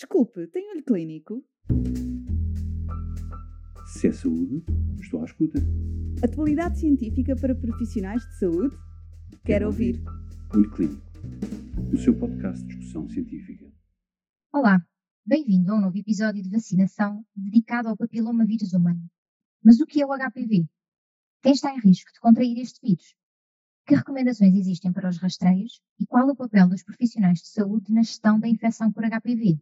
Desculpe, tem olho clínico? Se é saúde, estou à escuta. Atualidade científica para profissionais de saúde? Quero ouvir. Olho Clínico, o seu podcast de discussão científica. Olá, bem-vindo a um novo episódio de vacinação dedicado ao papiloma vírus humano. Mas o que é o HPV? Quem está em risco de contrair este vírus? Que recomendações existem para os rastreios e qual o papel dos profissionais de saúde na gestão da infecção por HPV?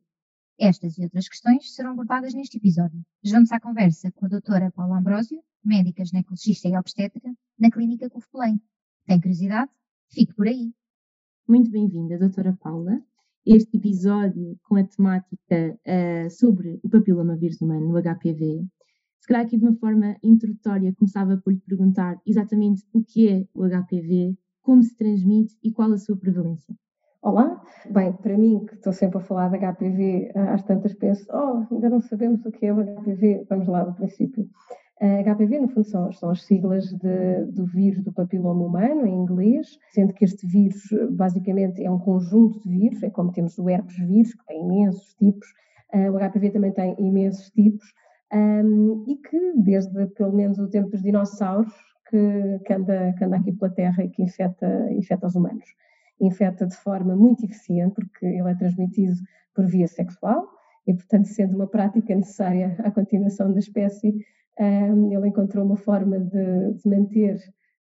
Estas e outras questões serão abordadas neste episódio. Vamos à conversa com a doutora Paula Ambrósio, médica ginecologista e obstétrica, na Clínica CUF Belém. Tem curiosidade? Fique por aí. Muito bem-vinda, doutora Paula. Este episódio com a temática uh, sobre o papiloma vírus humano, o HPV. Se calhar aqui de uma forma introdutória começava por lhe perguntar exatamente o que é o HPV, como se transmite e qual a sua prevalência. Olá, bem, para mim que estou sempre a falar de HPV, às tantas penso, oh, ainda não sabemos o que é o HPV, vamos lá do princípio. HPV, no fundo, são, são as siglas de, do vírus do papiloma humano, em inglês, sendo que este vírus, basicamente, é um conjunto de vírus, é como temos o herpes vírus, que tem imensos tipos, uh, o HPV também tem imensos tipos, um, e que, desde pelo menos o tempo dos dinossauros, que, que, anda, que anda aqui pela Terra e que infecta, infecta os humanos infecta de forma muito eficiente, porque ele é transmitido por via sexual e, portanto, sendo uma prática necessária à continuação da espécie, um, ele encontrou uma forma de, de manter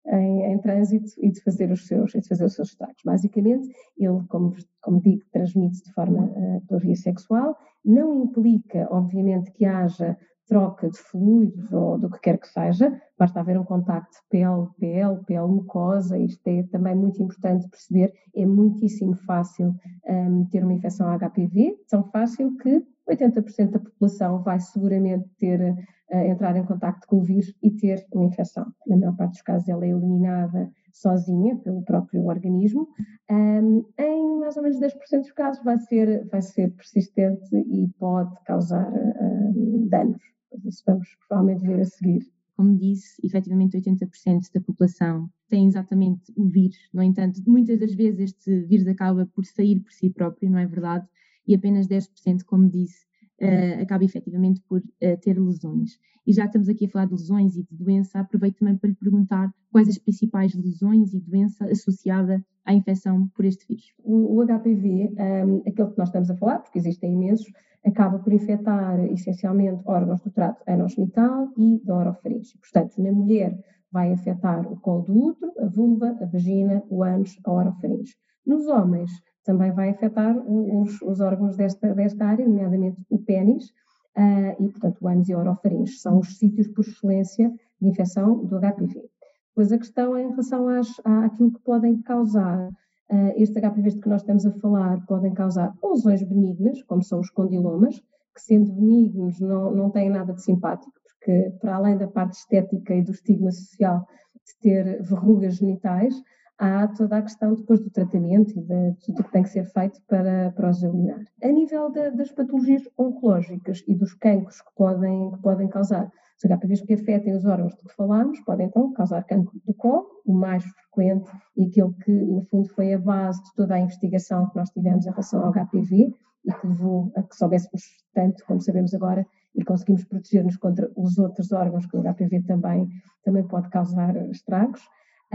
em, em, trânsito e de fazer os seus, de fazer os seus estragos. Basicamente, ele, como, como digo, transmite de forma uh, pela via sexual, não implica, obviamente, que haja troca de fluidos ou do que quer que seja, basta haver um contacto pele-pele, pele-mucosa, isto é também muito importante perceber, é muitíssimo fácil um, ter uma infecção HPV, tão fácil que 80% da população vai seguramente ter, uh, entrar em contacto com o vírus e ter uma infecção. Na maior parte dos casos ela é eliminada sozinha pelo próprio organismo. Um, em mais ou menos 10% dos casos vai ser, vai ser persistente e pode causar uh, danos isso vamos provavelmente ver a seguir. Como disse, efetivamente 80% da população tem exatamente o vírus. No entanto, muitas das vezes este vírus acaba por sair por si próprio, não é verdade? E apenas 10%, como disse, uh, acaba efetivamente por uh, ter lesões. E já estamos aqui a falar de lesões e de doença, aproveito também para lhe perguntar quais as principais lesões e doença associada à infecção por este vírus. O, o HPV, um, ehm, aquele que nós estamos a falar, porque existem imensos, acaba por infectar essencialmente órgãos do trato anogenital e da orofaringe. Portanto, na mulher vai afetar o colo do útero, a vulva, a vagina, o ânus, a orofaringe. Nos homens também vai afetar os, os órgãos desta, desta área, nomeadamente o pênis, uh, e portanto o ânus e orofaringe são os sítios por excelência de infecção do HPV. Pois a questão é em relação às, àquilo que podem causar Uh, estes HPVs de que nós estamos a falar podem causar lesões benignas, como são os condilomas, que sendo benignos não, não têm nada de simpático, porque para além da parte estética e do estigma social de ter verrugas genitais, há toda a questão depois do tratamento e de tudo o que tem que ser feito para, para os eliminar. A nível de, das patologias oncológicas e dos cancros que podem, que podem causar os HPVs que afetem os órgãos de que falámos podem então causar cancro do colo, o mais frequente e aquele que, no fundo, foi a base de toda a investigação que nós tivemos em relação ao HPV e que levou a que soubéssemos tanto como sabemos agora e conseguimos proteger-nos contra os outros órgãos que o HPV também, também pode causar estragos.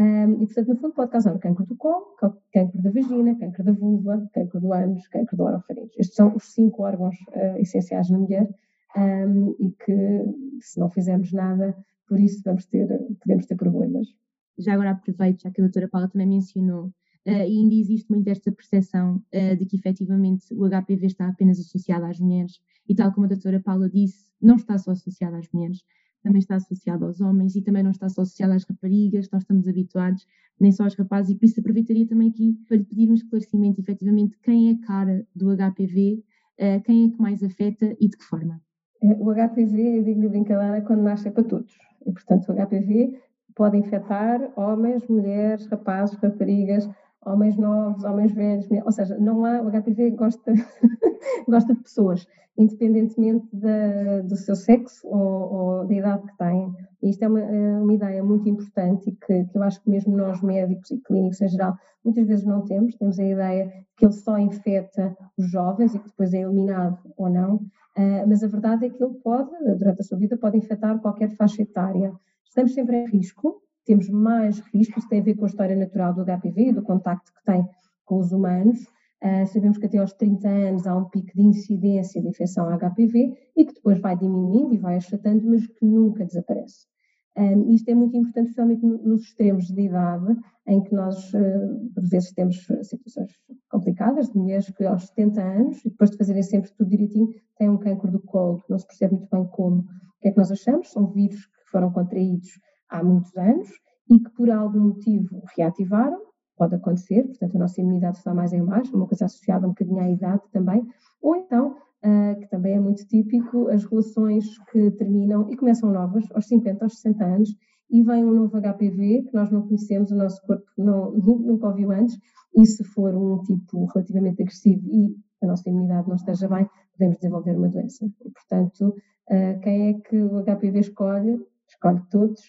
Um, e, portanto, no fundo, pode causar cancro do colo, cancro da vagina, cancro da vulva, cancro do ânus, cancro do orofaringe. Estes são os cinco órgãos uh, essenciais na mulher um, e que, se não fizermos nada, por isso vamos ter, podemos ter problemas. Já agora aproveito, já que a doutora Paula também mencionou, uh, e ainda existe muito esta percepção uh, de que efetivamente o HPV está apenas associado às mulheres, e tal como a doutora Paula disse, não está só associado às mulheres, também está associado aos homens e também não está só associado às raparigas, nós estamos habituados, nem só aos rapazes, e por isso aproveitaria também aqui para lhe pedir um esclarecimento, efetivamente, quem é a cara do HPV, uh, quem é que mais afeta e de que forma? O HPV, eu digo-lhe brincadeira, quando nasce é para todos. E, portanto, o HPV pode infectar homens, mulheres, rapazes, raparigas, homens novos, homens velhos, ou seja, não há, o HPV gosta, gosta de pessoas, independentemente do seu sexo ou, ou, da idade que têm, E isto é uma, é uma ideia muito importante e que, que, eu acho que mesmo nós médicos e clínicos em geral muitas vezes não temos. Temos a ideia que ele só infecta os jovens e que depois é eliminado ou não. Uh, mas a verdade é que ele pode, durante a sua vida, pode infectar qualquer faixa etária. Estamos sempre em risco, temos mais risco, isso tem a ver com a história natural do HPV do contacto que tem com os humanos. Uh, sabemos que até aos 30 anos há um pico de incidência de infecção HPV e que depois vai diminuindo e vai achatando, mas que nunca desaparece. Um, isto é muito importante, especialmente nos extremos de idade, em que nós, uh, por vezes, temos situações complicadas de mulheres que aos 70 anos, depois de fazerem sempre tudo direitinho, têm um cancro do colo, não se percebe muito bem como. O que é que nós achamos? São vírus que foram contraídos há muitos anos e que por algum motivo reativaram, pode acontecer, portanto a nossa imunidade está mais em baixo, uma coisa associada um bocadinho à idade também, ou então, uh, que também é muito típico, as relações que terminam e começam novas aos 50, aos 60 anos, e vem um novo HPV que nós não conhecemos, o nosso corpo não, nunca ouviu antes, e se for um tipo relativamente agressivo e a nossa imunidade não esteja bem, podemos desenvolver uma doença. E, portanto, uh, quem é que o HPV escolhe? Escolhe todos.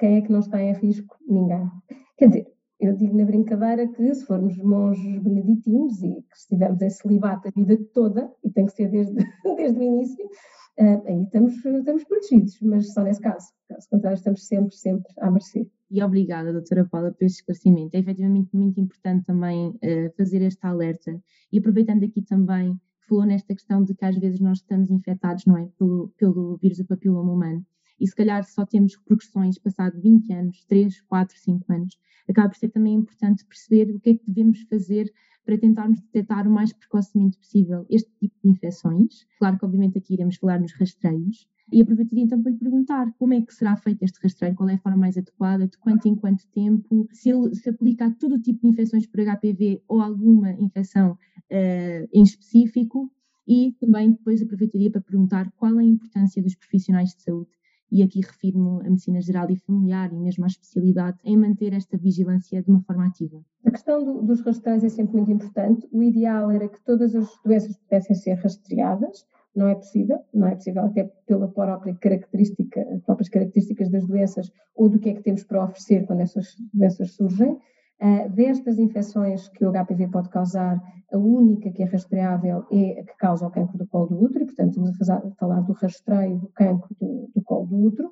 Quem é que não está em risco? Ninguém. Quer dizer, eu digo na brincadeira que se formos monges beneditinos e que estivermos em celibato a vida toda, e tem que ser desde, desde o início, uh, aí estamos, estamos protegidos, mas só nesse caso. Caso contrário, estamos sempre, sempre à mercê. E obrigada, doutora Paula, por este esclarecimento. É efetivamente muito importante também uh, fazer este alerta e aproveitando aqui também, falou nesta questão de que às vezes nós estamos infectados, não é, pelo, pelo vírus do papiloma humano e se calhar só temos repercussões passado 20 anos, 3, 4, 5 anos, acaba por ser também importante perceber o que é que devemos fazer para tentarmos detectar o mais precocemente possível este tipo de infecções. Claro que, obviamente, aqui iremos falar nos rastreios. E aproveitaria então para lhe perguntar como é que será feito este rastreio, qual é a forma mais adequada, de quanto em quanto tempo, se ele se aplica a todo tipo de infecções por HPV ou alguma infecção uh, em específico. E também depois aproveitaria para perguntar qual a importância dos profissionais de saúde e aqui refiro-me à medicina geral e familiar e mesmo à especialidade, em manter esta vigilância de uma forma ativa. A questão do, dos rastreios é sempre muito importante. O ideal era que todas as doenças pudessem ser rastreadas, não é possível, não é possível até pela própria característica, próprias características das doenças ou do que é que temos para oferecer quando essas doenças surgem. Uh, destas infecções que o HPV pode causar, a única que é rastreável é a que causa o cancro do colo do útero, e, portanto, estamos a falar do rastreio do cancro do, do colo do útero.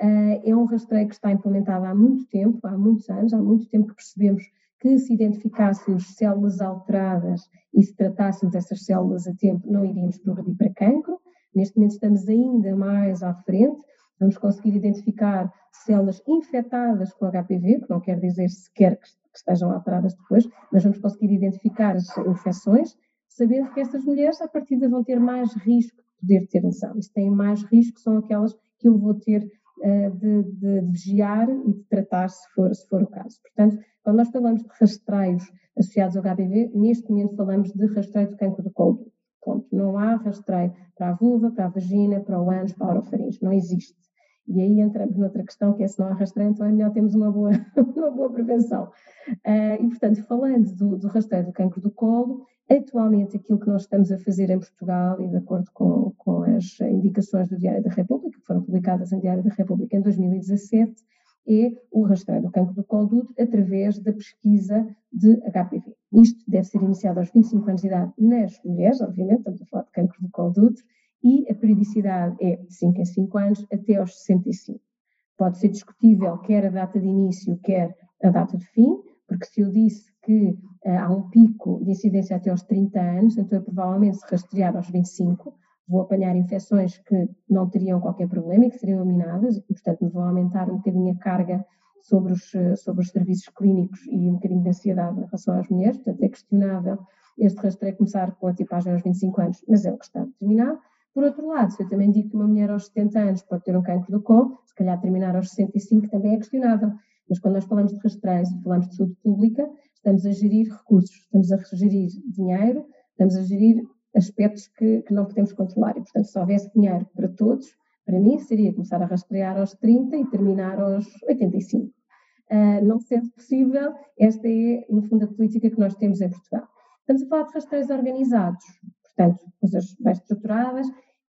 Uh, é um rastreio que está implementado há muito tempo, há muitos anos, há muito tempo que percebemos que se identificássemos células alteradas e se tratássemos essas células a tempo, não iríamos progredir para cancro. Neste momento estamos ainda mais à frente, vamos conseguir identificar células infectadas com HPV, que não quer dizer sequer que que estejam alteradas depois, mas vamos conseguir identificar as infecções, sabendo que essas mulheres, à partida, vão ter mais risco de poder ter lesão. E se têm mais risco, são aquelas que eu vou ter uh, de, de, de, vigiar e de tratar, se for, se for o caso. Portanto, quando nós falamos de rastreios associados ao HPV, neste momento falamos de rastreio do cancro do colo. Não há rastreio para a vulva, para a vagina, para o ânus, para a orofaringe. Não existe. E aí entramos noutra questão, que é se não há rastreio, então é melhor termos uma boa, uma boa prevenção. Uh, e, portanto, falando do, do rastreio do cancro do colo, atualmente aquilo que nós estamos a fazer em Portugal, e de acordo com, com as indicações do Diário da República, que foram publicadas em Diário da República em 2017, é o rastreio do cancro do colo do útero através da pesquisa de HPV. Isto deve ser iniciado aos 25 anos de idade nas mulheres, obviamente, estamos a falar de cancro do colo do útero, e a periodicidade é de 5 em 5 anos até aos 65. Pode ser discutível quer a data de início, quer a data de fim, porque se eu disse que uh, há um pico de incidência até aos 30 anos, então eu provavelmente se rastrear aos 25, vou apanhar infecções que não teriam qualquer problema e que seriam eliminadas, e portanto me vão aumentar um bocadinho a carga sobre os, eh, sobre os serviços clínicos e um bocadinho de ansiedade em relação às mulheres, portanto é questionável este rastreio começar com a tipagem aos 25 anos, mas é o que está determinado. Por outro lado, se eu também digo que uma mulher aos 70 anos pode ter um cancro do colo, se calhar terminar aos 65 também é questionável. Mas quando nós falamos de rastreios e falamos de saúde pública, estamos a gerir recursos, estamos a gerir dinheiro, estamos a gerir aspectos que, que não podemos controlar. E, portanto, se houvesse dinheiro para todos, para mim seria começar a rastrear aos 30 e terminar aos 85. Uh, ah, não sendo possível, esta é, no fundo, a política que nós temos em Portugal. Estamos a falar de rastreios organizados, portanto, coisas bem estruturadas,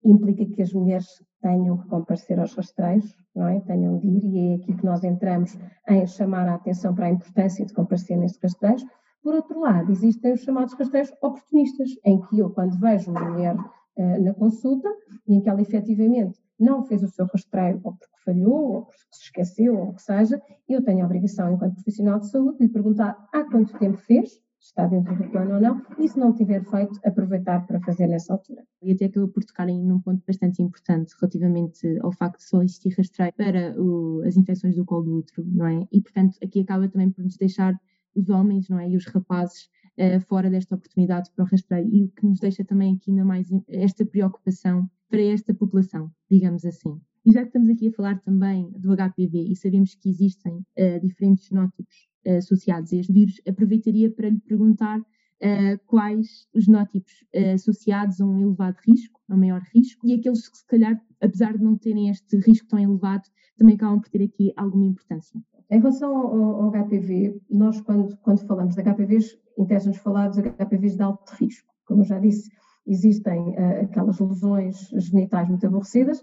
implica que as mulheres tenham que comparecer aos rastreios, não é? Tenham de ir, e é aqui que nós entramos em chamar a atenção para a importância de comparecer nestes rastreios. Por outro lado, existem os chamados rastreios oportunistas, em que eu, quando vejo uma mulher uh, na consulta, e em que ela efetivamente não fez o seu rastreio, ou porque falhou, ou porque se esqueceu, ou o que seja, eu tenho a obrigação, enquanto profissional de saúde, de lhe perguntar há quanto tempo fez, está dentro do plano ou não, e se não tiver feito, aproveitar para fazer nessa altura. E até acabou por tocar em um ponto bastante importante relativamente ao facto de só existir rastreio para o, as infecções do colo do útero, não é? E, portanto, aqui acaba também por nos deixar os homens, não é? E os rapazes uh, fora desta oportunidade para o rastreio, e o que nos deixa também aqui ainda mais esta preocupação para esta população, digamos assim. E já que estamos aqui a falar também do HPV e sabemos que existem uh, diferentes nótipos uh, associados a este vírus, aproveitaria para lhe perguntar uh, quais os nótipos associados a um elevado risco, a um maior risco, e aqueles que se calhar, apesar de não terem este risco tão elevado, também acabam por ter aqui alguma importância. Em relação ao, ao HPV, nós quando, quando falamos de HPVs, interessa-nos falar dos HPVs de alto risco. Como eu já disse, existem aquelas lesões genitais muito aborrecidas,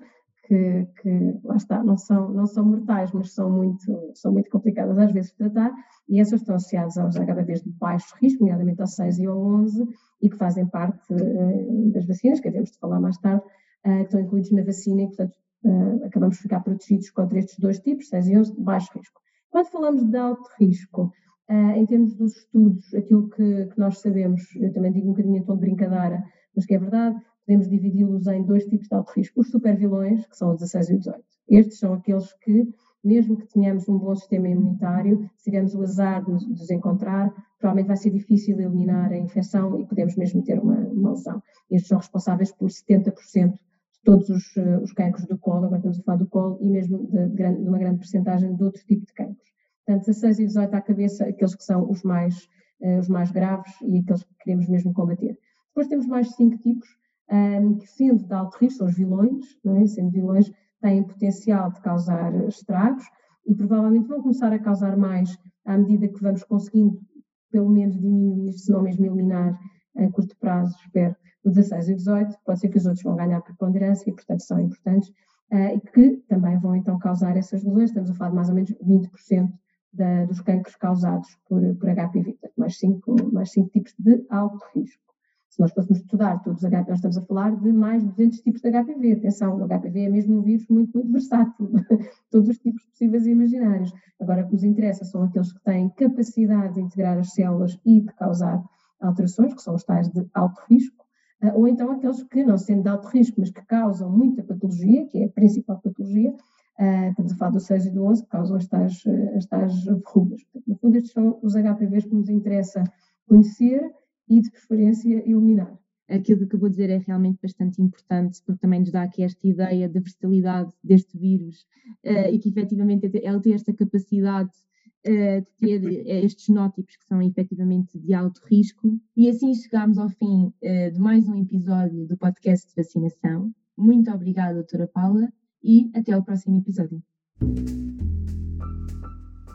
que, que, lá está, não são, não são mortais, mas são muito, são muito complicadas às vezes de tratar, e essas estão associadas aos HPVs de baixo risco, nomeadamente ao 6 e ao 11, e que fazem parte uh, das vacinas, que havemos de falar mais tarde, uh, que estão incluídos na vacina e, portanto, uh, acabamos de ficar protegidos contra estes dois tipos, 6 e 11, de baixo risco. Quando falamos de alto risco, em termos dos estudos, aquilo que, que nós sabemos, eu também digo um bocadinho em tom de brincadeira, mas que é verdade, podemos dividi-los em dois tipos de alto risco. Os supervilões, que são os 16 e os 18. Estes são aqueles que, mesmo que tenhamos um bom sistema imunitário, se tivermos o azar de nos encontrar, provavelmente vai ser difícil eliminar a infecção e podemos mesmo ter uma, uma lesão. Estes são responsáveis por 70% de todos os, eh, os cancros do colo, agora estamos a falar do colo, e mesmo de, de, grande, de uma grande porcentagem de outro tipo de cancros. Portanto, 16 e 18 à cabeça, aqueles que são os mais, uh, os mais graves e aqueles que queremos mesmo combater. Depois temos mais cinco tipos, um, que sendo de alto risco, são os vilões, é? sendo vilões, têm potencial de causar estragos e provavelmente vão começar a causar mais à medida que vamos conseguindo pelo menos diminuir, se não mesmo eliminar a curto prazo, espero, o 16 e o 18, pode ser que os outros vão ganhar preponderância e, portanto, são importantes, uh, e que também vão então causar essas lesões, estamos a falar de mais ou menos 20% da, dos cancros causados por, por HPV, mais cinco, mais cinco tipos de alto risco. Se nós fôssemos estudar todos os HPV, nós estamos a falar de mais de 200 tipos de HPV. Atenção, o HPV é mesmo um vírus muito, muito versátil, todos os tipos possíveis e imaginários. Agora, o que nos interessa são aqueles que têm capacidade de integrar as células e de causar alterações, que são os tais de alto risco, ah, ou então aqueles que, não sendo de alto risco, mas que causam muita patologia, que é a principal patologia, ah, estamos a falar do 6 e do 11, que causam as tais, as tais verrugas. no fundo, estes são os HPVs que nos interessa conhecer e, de preferência, eliminar. Aquilo que acabou de dizer é realmente bastante importante, porque também nos dá aqui esta ideia da versatilidade deste vírus uh, e que efetivamente ele tem esta capacidade uh, de ter eh, estes nótipos que são efetivamente de alto risco. E assim chegamos ao fim de mais um episódio do podcast de vacinação. Muito obrigada, doutora Paula, e até ao próximo episódio.